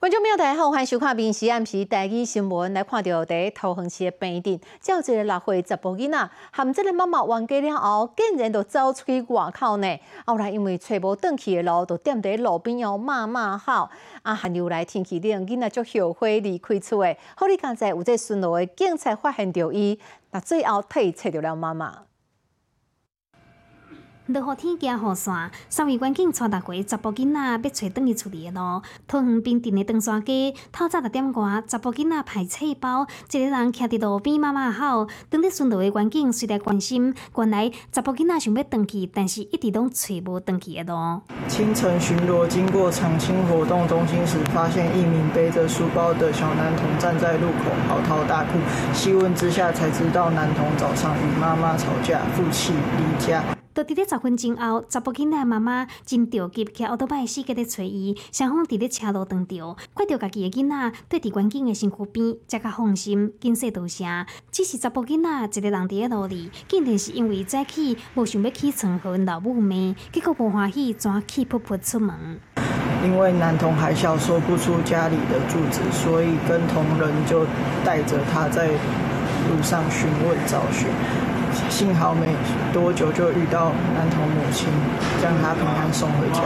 观众朋友大家好，欢迎收看《闽西暗时台语新闻》。来看到在桃园市的病店，有一个六岁十甫囡仔，含这个妈妈冤家了后，竟然就走出去外口呢。后来因为找无转去的路，就踮在路边要骂骂号。啊，还又来天气冷，囡仔就后悔离开厝的。好，你刚才有在巡逻的警察发现到伊，那最后替找到了妈妈。落雨天加雨伞，三位关警带大家十甫囡仔要找转去厝里的路。桃园冰镇的登山街，透早六点外，十甫囡仔排册包，一个人徛伫路边妈妈好。当日顺路的关警虽然关心，原来十甫囡仔想要转去，但是一直拢找无转去的路。清晨巡逻经过长青活动中心时，发现一名背着书包的小男童站在路口嚎啕大哭。细问之下，才知道男童早上与妈妈吵架，负气离家。到伫咧十分钟后，查甫囡仔妈妈真着急，骑奥多拜四界咧找伊，双方伫咧车路撞着，看到家己的囡仔对伫关景的身躯边，才较放心，紧说多声。只是查甫囡仔一个人伫咧路里，竟然是因为早起无想要起床和老母骂，结果无欢喜，转气噗噗出门。因为男童还小，说不出家里的住址，所以跟同仁就带着他在路上询问找寻。幸好没多久就遇到男童母亲，将他平安送回家。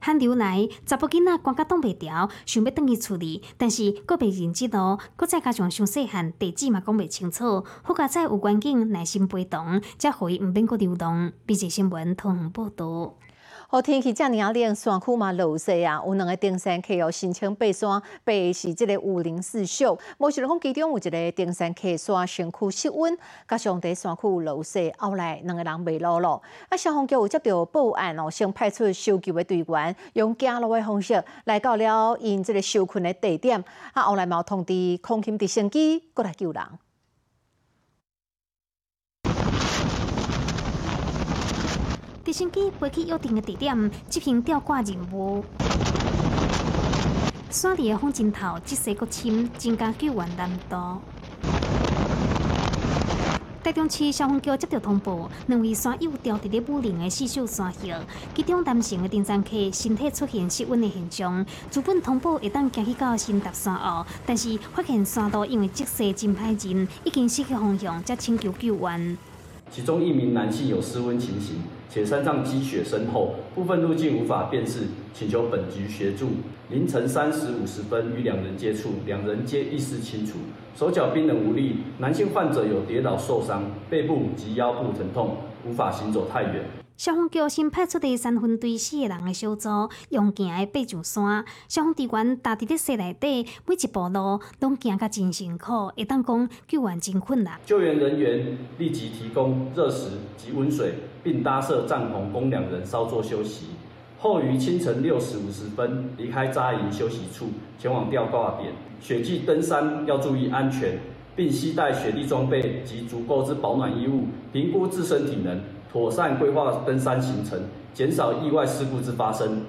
寒流来，查甫囡仔关甲挡袂调，想要倒去处理，但是搁被人知道，搁再加上上细汉，地址嘛讲袂清楚。好佳在有关境耐心陪同，才互伊毋免搁流动。笔者新闻通报道。好天气遮尔啊冷，山区嘛落雪啊，有两个登山客哦申请爬山，爬是即个五零四秀。无想讲其中有一个登山客山身躯失温，加上伫山区落雪，后来两个人迷路了。啊，消防局有接到报案哦，先派出搜救的队员，用走路的方式来到了因即个受困的地点。啊，后来嘛通知空勤直升机过来救人。直升机飞去约定的地点执行吊挂任务。山里的风真透，积雪过深，增加救援难度。台中市消防局接到通报，两位山友掉伫咧武陵的四秀山下，其中男性的登山客身体出现失温的现象。主本通报会当行去到新达山后，但是发现山道因为积雪真歹进，已经失去方向，才请求救援。其中一名男性有失温情形，且山上积雪深厚，部分路径无法辨识，请求本局协助。凌晨三时五十分与两人接触，两人皆意识清楚，手脚冰冷无力。男性患者有跌倒受伤，背部及腰部疼痛，无法行走太远。消防局新派出的三分队四个人的小组，用行的爬上山。消防队员踏伫咧雪内底，每一步路拢行甲真辛苦，会当讲救援真困难。救援人员立即提供热食及温水，并搭设帐篷供两人稍作休息。后于清晨六时五十分离开扎营休息处，前往吊挂点。雪季登山要注意安全，并携带雪地装备及足够之保暖衣物，评估自身体能。妥善规划登山行程，减少意外事故之发生。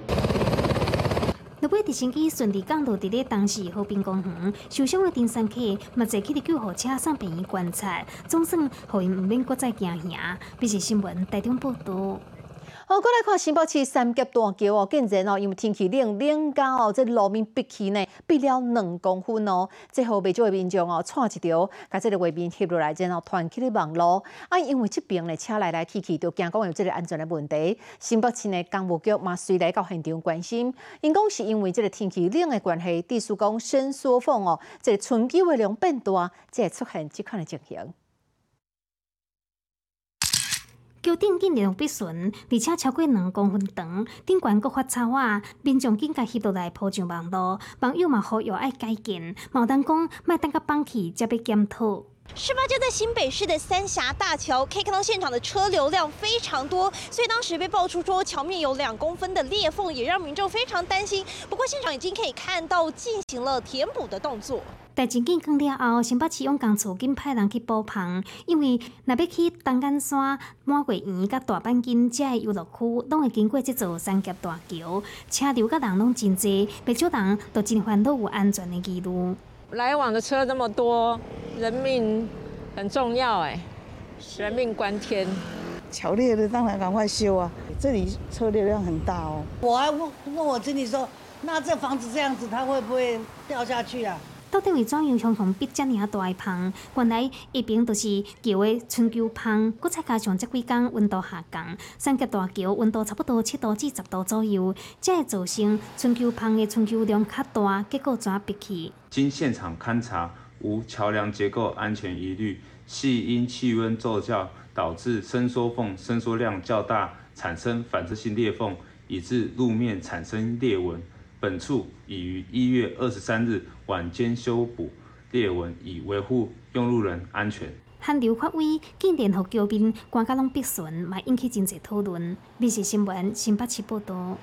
若尾直升机顺利降落伫咧当时和平公园，受伤的登山客嘛坐起伫救护车送病人观察，总算互因毋免搁再惊吓。这是新闻台中报道。好，过来看新北市三峡大桥哦，竟然哦，因为天气冷，冷到哦，这路面逼起呢，逼了两公分哦。最后未少的民众哦，串一条，把这个画面翕落来，然后传起咧网络。啊，因为这边的车来来去去，都惊讲有这个安全的问题。新北市的公务局嘛，随来到现场关心，因讲是因为这个天气冷的关系，地速讲伸缩缝哦，这个春季的量变大，才会出现这款的情形。桥顶竟然必顺，而且超过两公分长，顶悬阁发草啊！民众紧甲翕落来铺上网络，网友嘛呼吁爱改进，毛丹讲卖等甲放弃才被检讨。事发就在新北市的三峡大桥，可以看到现场的车流量非常多，所以当时被爆出说桥面有两公分的裂缝，也让民众非常担心。不过现场已经可以看到进行了填补的动作。但真紧讲了后，新北市用工处紧派人去补棚，因为若要去东眼山、满月园、甲大板金这些游乐区，拢会经过这座三峡大桥，车流甲人拢真多，不少人都真烦恼有安全的记录。来往的车这么多，人命很重要哎，人命关天。桥裂了，当然赶快修啊！这里车流量很大哦。我还问问我经理说。那这房子这样子，它会不会掉下去啊？到底为怎样形容比遮尔大的棚？原来一边都是桥的春秋棚，搁再加上这几工温度下降，三峡大桥温度差不多七度至十度左右，才会造成春秋棚的春秋量较大，结果怎逼去？经现场勘查，无桥梁结构安全疑虑，系因气温骤降导致伸缩缝伸缩量较大，产生反射性裂缝，以致路面产生裂纹。本处已于一月二十三日晚间修补裂纹，以维护用路人安全。汉流发威，竟然互桥边关甲拢闭顺，嘛引起真侪讨论。密视新闻新北市报道。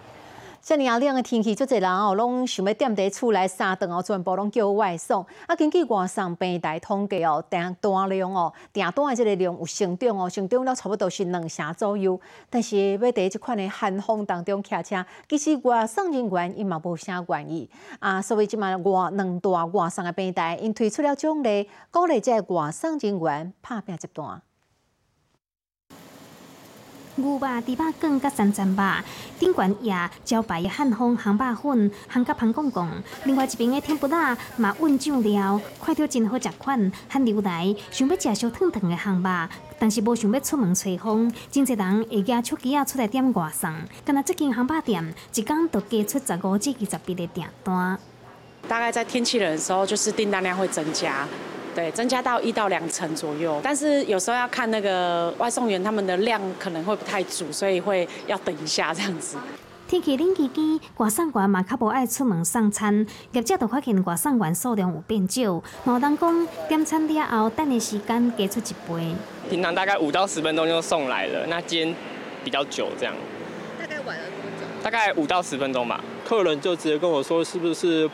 遮尔啊冷的天气，足侪人哦，拢想要踮伫厝内三顿哦，全部拢叫外送。啊，根据外送平台统计哦，订单量哦，订单的即个量有成长哦，成长了差不多是两成左右。但是要伫即款的寒风当中骑车，其实外送人员伊嘛无啥愿意啊。所以即卖外两大外送的平台，因推出了奖励，鼓励即个外送人员拍拼一段。牛肉、猪肉卷、甲三珍肉，顶悬也招牌的汉风杭肉粉，烘甲香公公。另外一边的天不辣嘛稳酱料，看到真好食款。汉牛来想要食烧烫烫的杭肉，但是无想要出门吹风，真侪人会举手机啊出来点外送。敢若这间杭肉店，一工都加出十五至二十笔的订单。大概在天气冷的时候，就是订单量会增加。对，增加到一到两成左右，但是有时候要看那个外送员他们的量可能会不太足，所以会要等一下这样子。天气冷期间，外送员嘛较无爱出门送餐，业者就发现外送员数量有变少，毛人讲点餐了后等的时间加出一倍。平常大概五到十分钟就送来了，那今天比较久这样。大概晚了多久？大概五到十分钟吧。客人就直接跟我说，是不是？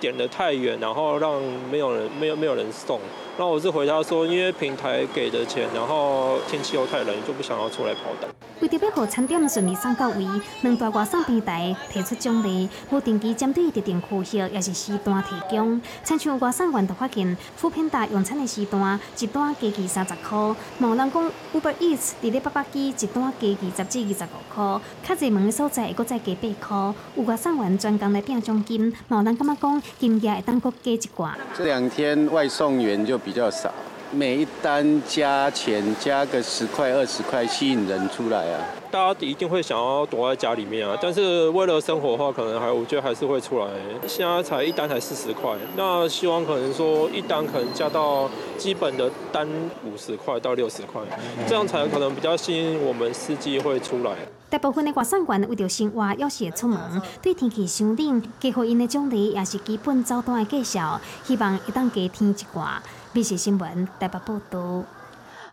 点得太远，然后让没有人没有没有人送。那我是回答说，因为平台给的钱，然后天气又太冷，就不想要出来跑单。为着要让餐点顺利送到位，两大外送平台提出奖励，无定期针对特定区域也是时段提供。亲像外送员就发现，副平台用餐的时段一单加计三十块，某人讲 Uber Eats 伫咧八百几一单加计十至二十五块，较热门的所在会搁再加八块。有外送员专工来拼奖金，某人感觉讲金额会当搁加一寡。这两天外送员就。比较少，每一单加钱加个十块二十块，吸引人出来啊。大家一定会想要躲在家里面啊，但是为了生活的话，可能还我觉得还是会出来。现在才一单才四十块，那希望可能说一单可能加到基本的单五十块到六十块，这样才可能比较吸引我们司机会出来。大部分的外送员为着生活，要是会出门，对天气伤冷，给予因的奖励也是基本早单的介绍，希望一旦加添一寡。美食新闻台北报道。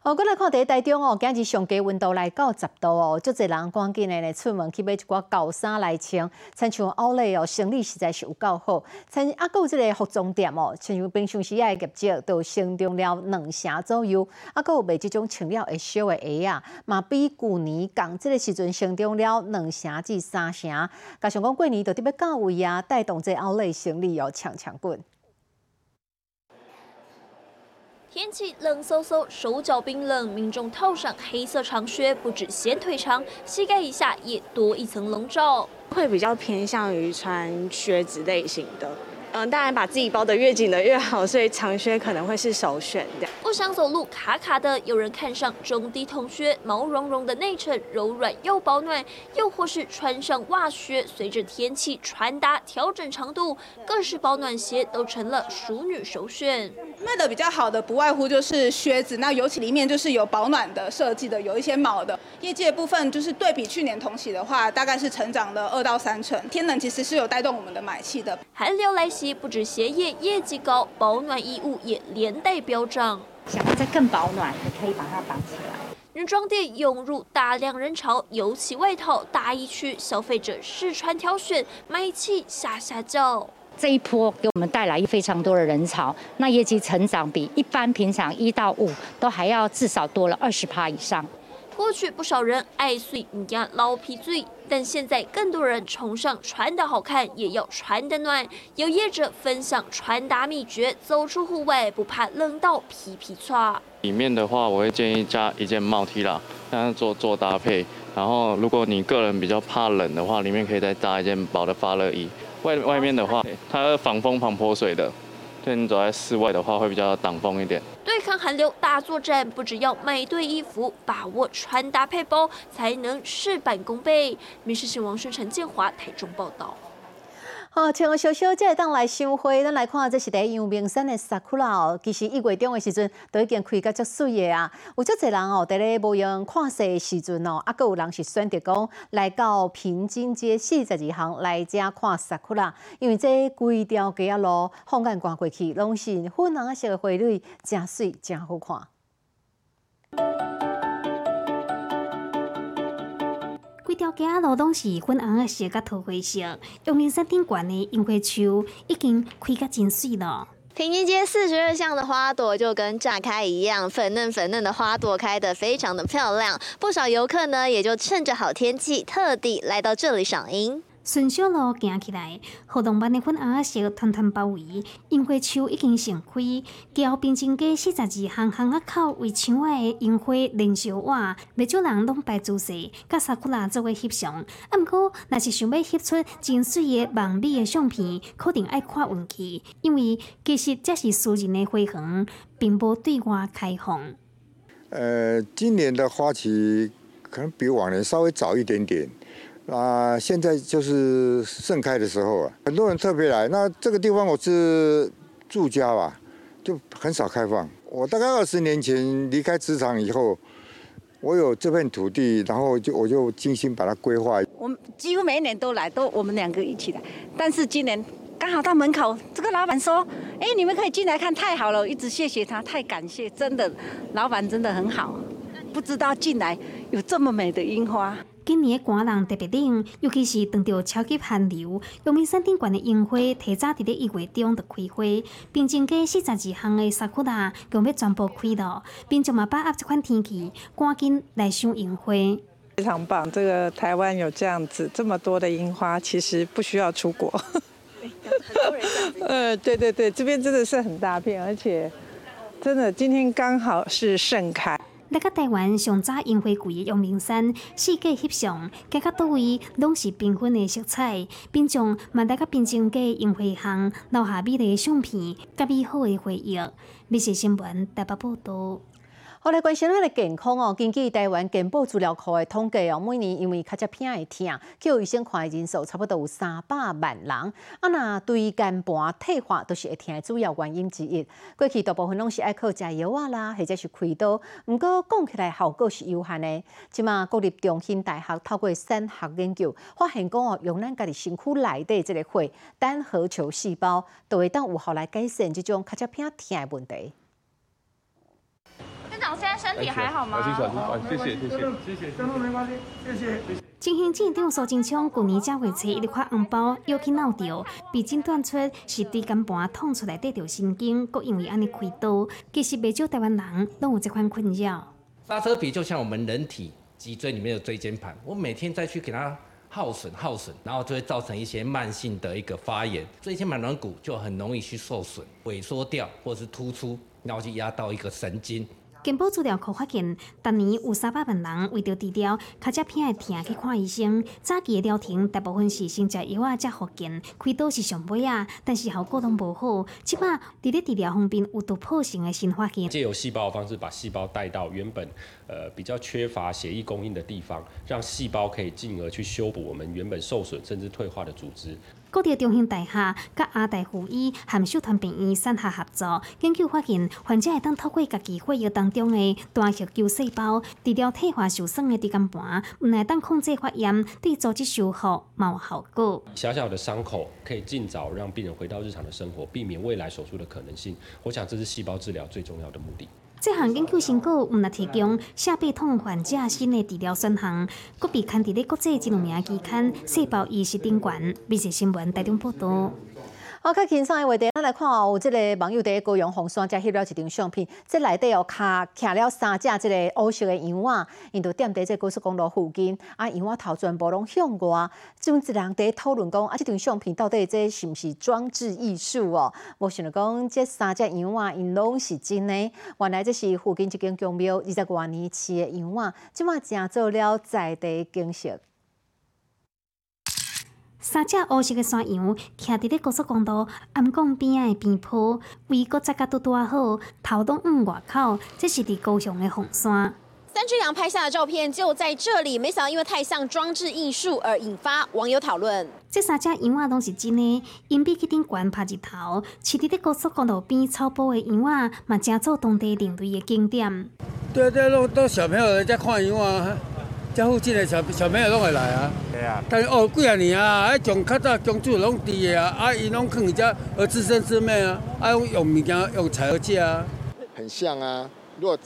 哦，过来看第一台中哦，今日上低温度来到十度哦，足侪人赶紧的咧出门去买一寡厚衫来穿。亲像奥莱哦，生理实在是有够好。亲啊，有即个服装店哦，亲像平常时啊业绩都成长了两成左右。啊，有卖即种穿了会小的鞋啊，嘛比去年共即个时阵成长了两成至三成。加上讲过年就特别到位啊，带动这奥莱生理哦强强滚。天气冷飕飕，手脚冰冷，民众套上黑色长靴，不止显腿长，膝盖以下也多一层笼罩。会比较偏向于穿靴子类型的。嗯，当然把自己包得越紧的越好，所以长靴可能会是首选的。不想走路卡卡的，有人看上中低筒靴，毛茸茸的内衬柔软又保暖；又或是穿上袜靴，随着天气穿搭调整长度，各式保暖鞋都成了熟女首选。卖的比较好的不外乎就是靴子，那尤其里面就是有保暖的设计的，有一些毛的。业界部分就是对比去年同期的话，大概是成长了二到三成。天冷其实是有带动我们的买气的。寒流来袭。不止鞋业业绩高，保暖衣物也连带飙涨。想要再更保暖，你可以把它绑起来。女装店涌入大量人潮，尤其外套、大衣区，消费者试穿挑选，买气下下叫。这一波给我们带来非常多的人潮，那业绩成长比一般平常一到五都还要至少多了二十趴以上。过去不少人爱碎人家老皮嘴，但现在更多人崇尚穿得好看，也要穿得暖。有业者分享穿搭秘诀，走出户外不怕冷到皮皮擦。里面的话，我会建议加一件帽 T 啦，这样做做搭配。然后如果你个人比较怕冷的话，里面可以再加一件薄的发热衣。外外面的话，它防风防泼水的。对你走在室外的话，会比较挡风一点。对抗寒流大作战，不只要买对衣服，把握穿搭配包，才能事半功倍。民事新闻王宣陈建华台中报道。好，穿个小小才会当来赏花，咱来看，这是第阳明山的萨库拉哦。其实一月中的时阵，都已经开甲足水的啊。有足侪人哦，伫咧无用看雪的时阵哦，啊，阁有人是选择讲来到平津街四十二巷来遮看萨库拉，因为这规条街啊路放眼看过去，拢是粉红色的花蕊，真水真好看。规条街路拢是粉红的色甲土灰色，阳明山顶悬的樱花树已经开甲真水了。平津街四十二巷的花朵就跟炸开一样，粉嫩粉嫩的花朵开得非常的漂亮，不少游客呢也就趁着好天气，特地来到这里赏樱。顺小路行起来，活动班的粉红色团团包围，樱花树已经盛开。桥边前街四十二巷巷仔口为墙外的樱花连烧画，不少人拢摆姿势，甲萨库拉作为翕相。啊，毋过若是想要翕出真水的梦美的相片，可定爱看运气，因为其实这是私人的花园，并无对外开放。呃，今年的花期可能比往年稍微早一点点。啊，现在就是盛开的时候啊，很多人特别来。那这个地方我是住家吧，就很少开放。我大概二十年前离开职场以后，我有这片土地，然后就我就精心把它规划。我们几乎每一年都来，都我们两个一起来。但是今年刚好到门口，这个老板说：“哎，你们可以进来看，太好了！”一直谢谢他，太感谢，真的，老板真的很好。不知道进来有这么美的樱花。今年的寒人特别冷，尤其是遇到超级寒流。阳明山顶悬的樱花提早伫咧一月中就开花，并且街四十二项的沙库拉更要全部开了，并且嘛把握这款天气，赶紧来赏樱花。非常棒，这个台湾有这样子这么多的樱花，其实不需要出国。呃，对对对，这边真的是很大片，而且真的今天刚好是盛开。来到台湾上早樱花季的阳明山，四界翕相，各个多位拢是缤纷的色彩，并将嘛来到滨江街樱花巷留下美丽的相片，甲美好的回忆。美食新闻台北报道。好来关心咱的健康哦。根据台湾健保资料库的统计哦，每年因为较只偏会痛，叫医生看的人数差不多有三百万人。啊，那对肝盘退化都是会痛的主要原因之一。过去大部分拢是爱靠食药啊啦，或者是开刀，毋过讲起来效果是有限的。即马国立中心大学透过三学研究，发现讲哦，用咱家己身躯内底即个血单核球细胞，都会当有效来改善即种较只偏痛的问题。长现在身体还好吗？谢谢谢谢谢谢，真的没关系，谢谢。金兴镇长苏金昌去年正月初一直发红包，又去闹着，被诊断出是椎间盘痛出来得着神经，阁因为安尼开刀。其实不少台湾人都有这款困扰。刹车皮就像我们人体脊椎里面的椎间盘，我每天再去给它耗损耗损，然后就会造成一些慢性的一个发炎，椎间盘软骨就很容易去受损、萎缩掉，或者是突出，然后去压到一个神经。健保资料库发现，逐年有三百万人为着治疗脚只偏的痛去看医生。早期的疗程大部分是先食药啊，再复健，开刀是上尾啊，但是效果都无好。即摆伫咧治疗方面有突破性的新发现，借由细胞的方式把细胞带到原本呃比较缺乏血液供应的地方，让细胞可以进而去修补我们原本受损甚至退化的组织。国立中兴大厦、甲阿大附医含秀团病院三下合作研究发现，患者会当透过家己血液当中的单核球细胞治疗退化受损的椎间盘，唔来当控制发炎，对组织修复冇效果。小小的伤口可以尽早让病人回到日常的生活，避免未来手术的可能性。我想这是细胞治疗最重要的目的。这项研究成果毋仅提供下背痛患者新的治疗选项，佫被刊伫咧国际知名期刊《细胞医学》顶冠。美食新闻台中报道。好，较轻松诶话题，咱来看哦。有即个网友伫高阳红山，遮翕了一张相片，即内底哦，卡徛了三只即个乌色的羊仔，因就踮伫即高速公路附近，啊，羊仔头全部拢向外。就一人伫讨论讲，啊，即张相片到底这是毋是装置艺术哦？无想着讲，这三只羊仔因拢是真的。原来这是附近一间公庙二十多年饲的羊仔，即马正做了在地景色。三只乌色的山羊徛伫咧高速公路暗港边仔的边坡，位搁扎甲拄拄好，头拢往外口，这是伫高雄的红山。三只羊拍下的照片就在这里，没想到因为太像装置艺术而引发网友讨论。这三只羊仔拢是真的，因比去顶悬拍一头，饲伫咧高速公路边草坡的羊仔，嘛正做当地另类的景点。对对，都都小朋友人家看羊啊。这附近的小小朋友拢会来啊，对啊。但是哦，几啊年啊，啊，从较早公主拢伫的啊，啊，伊拢放遮儿自生自灭啊，啊，用用物件用柴而食啊。很像啊，如果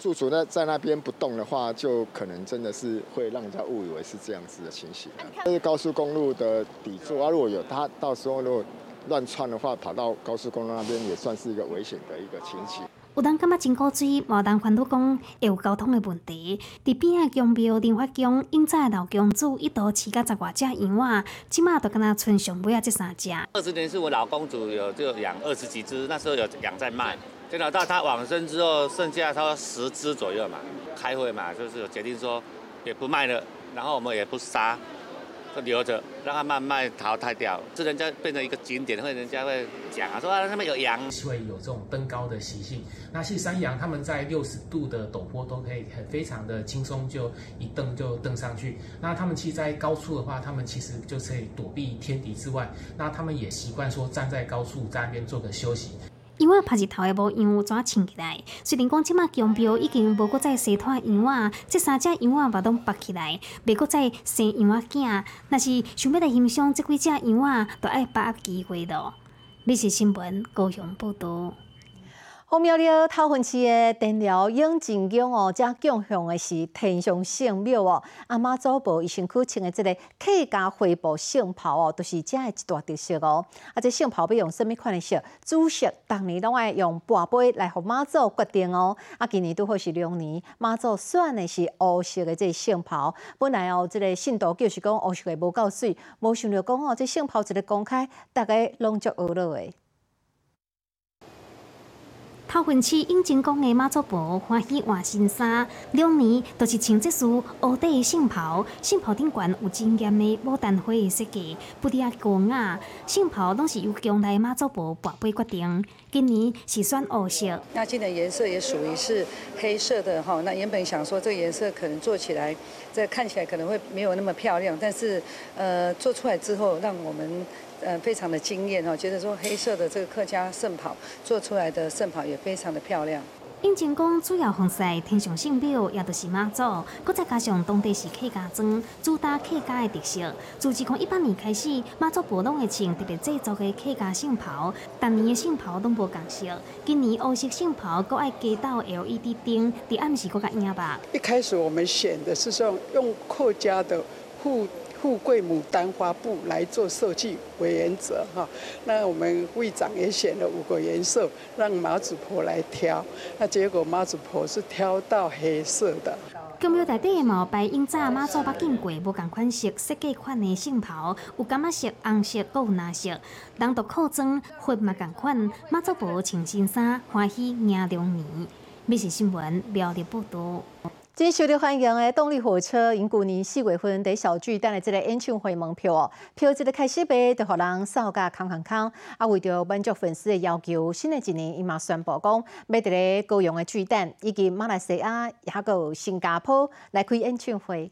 驻足在在那边不动的话，就可能真的是会让人家误以为是这样子的情形。啊这是高速公路的底座啊，如果有他到时候如果乱窜的话，跑到高速公路那边也算是一个危险的一个情形。有人感觉真古锥，无人烦恼讲会有交通的问题。伫边仔宫庙莲花宫，永在老公主一度饲甲十外只羊仔，即马都敢若剩上尾啊这三只。二十年是我老公主有就养二十几只，那时候有养在卖。电脑到他往生之后，剩下他十只左右嘛。开会嘛，就是决定说也不卖了，然后我们也不杀。就留着，让它慢慢淘汰掉，这人家变成一个景点，会人家会讲啊，说啊，那边有羊，会有这种登高的习性。那其实山羊他们在六十度的陡坡都可以很非常的轻松，就一蹬就蹬上去。那他们其实，在高处的话，他们其实就可以躲避天敌之外，那他们也习惯说站在高处在那边做个休息。羊仔拍日头也无羊怎穿起来？虽然讲即马宫庙已经无搁再生拖羊仔，这三只羊仔嘛拢拔起来，袂搁再生羊仔囝。若是想要来欣赏这几只羊啊，就爱把握机会咯。你是新闻高雄报道。红庙了头份市的电疗永靖宫哦，遮供向的是天上圣庙哦。阿妈祖婆伊身躯穿的这个客家花布圣袍哦，都是遮的一大特色哦。啊，这圣袍要用什么款的色？主色，当年拢爱用白杯来互妈祖决定哦。啊，今年拄好是龙年，妈祖选的是乌色的这圣袍。本来哦，这个信徒就是讲乌色的无够水，无想到讲哦，这圣袍一个公开，大家拢足学了的。头份市永靖宫的妈祖婆欢喜换新衫，两年都是穿这束乌底的圣袍。圣袍顶悬有精严的牡丹花的设计，不滴啊高雅。圣袍拢是由宫内妈祖婆宝贝决定。今年是选乌色，那今年颜色也属于是黑色的哈。那原本想说这个颜色可能做起来，这看起来可能会没有那么漂亮，但是呃做出来之后，让我们。呃，非常的惊艳哦，觉得说黑色的这个客家圣袍做出来的圣袍也非常的漂亮。应景宫主要奉祀天上圣庙，也都是妈祖，搁再加上当地是客家庄，主打客家的特色。自自从一八年开始，妈祖婆拢会穿特别制作的客家圣袍，当年的圣袍拢无共色。今年欧式圣袍搁爱加到 LED 灯，伫暗时搁较影吧。一开始我们选的是说用客家的护。富贵牡丹花布来做设计为原则哈，那我们会长也选了五个颜色，让马祖婆来挑，那结果马祖婆是挑到黑色的。宫庙内底的毛白因早马祖捌见过无共款式设计款的圣袍，有柑仔色、红色、有蓝色，人都扩增花嘛共款，马祖婆穿新衫，欢喜迎龙年。美食新闻了日报道。真受到欢迎的动力火车，因旧年四月份在小巨蛋的这个演唱会门票哦，票一个开始卖，就互人扫价空空空。啊，为着满足粉丝的要求，新的一年伊嘛宣布讲，要伫咧高雄的巨蛋以及马来西亚，还有新加坡来开演唱会。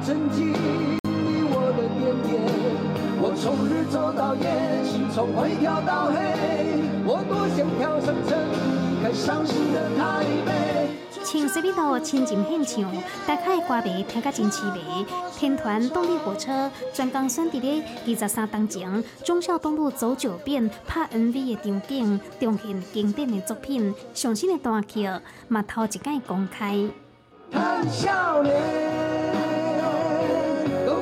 从日走到夜，心从灰跳到黑，我多想跳上车，离开伤心的台北。青色里头亲情现场，大家的歌迷听甲真凄美。天团动力火车专讲选伫咧二十三当前，忠孝东路走九遍拍 MV 的场景，重现经典的作品，上新的单曲嘛头一届公开。谈少年，都。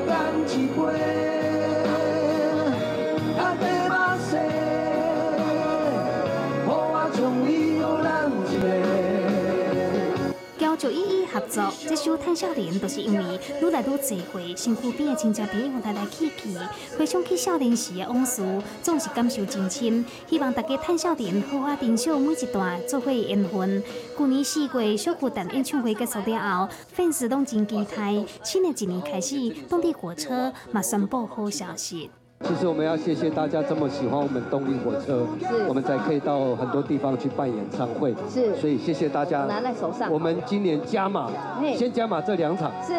九一一合作。这首《叹少年》就是因为愈来愈聚会，身躯边的亲戚朋友来来去去，回想起少年时的往事，总是感受真深。希望大家叹少年好好珍惜每一段做伙的缘分。去年四月小巨蛋演唱会结束了后，粉丝拢真期待，新的一年开始，动力火车嘛宣布好消息。其实我们要谢谢大家这么喜欢我们动力火车，我们才可以到很多地方去办演唱会。是，所以谢谢大家。拿在手上。我们今年加码，先加码这两场。是。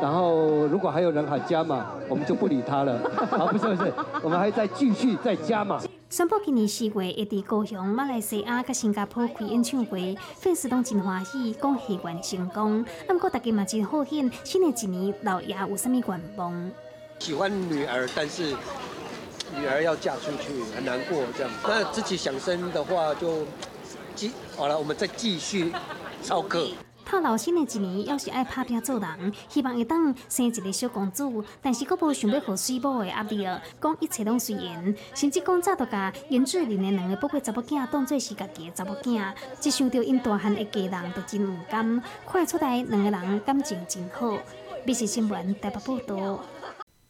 然后如果还有人喊加码，我们就不理他了。好，不是不是，我们还在继续再加码。宣布今年四月会伫高雄、马来西亚、甲新加坡开演唱会，粉丝拢真欢喜，讲戏愿成功。不过大家嘛真好险，新的一年老爷有啥物愿望？喜欢女儿，但是女儿要嫁出去很难过，这样。那自己想生的话，就继好了，我们再继续操课。透露新的一年，要是爱拍拼做人，希望会当生一个小公主，但是佫无想要互水某的压力，讲一切拢随缘，甚至讲早都甲原住民的两个宝贝查某囝当做是家己的查某囝，一想到因大汉的家人，就真唔甘。看出来两个人感情真好。美食新闻台北报道。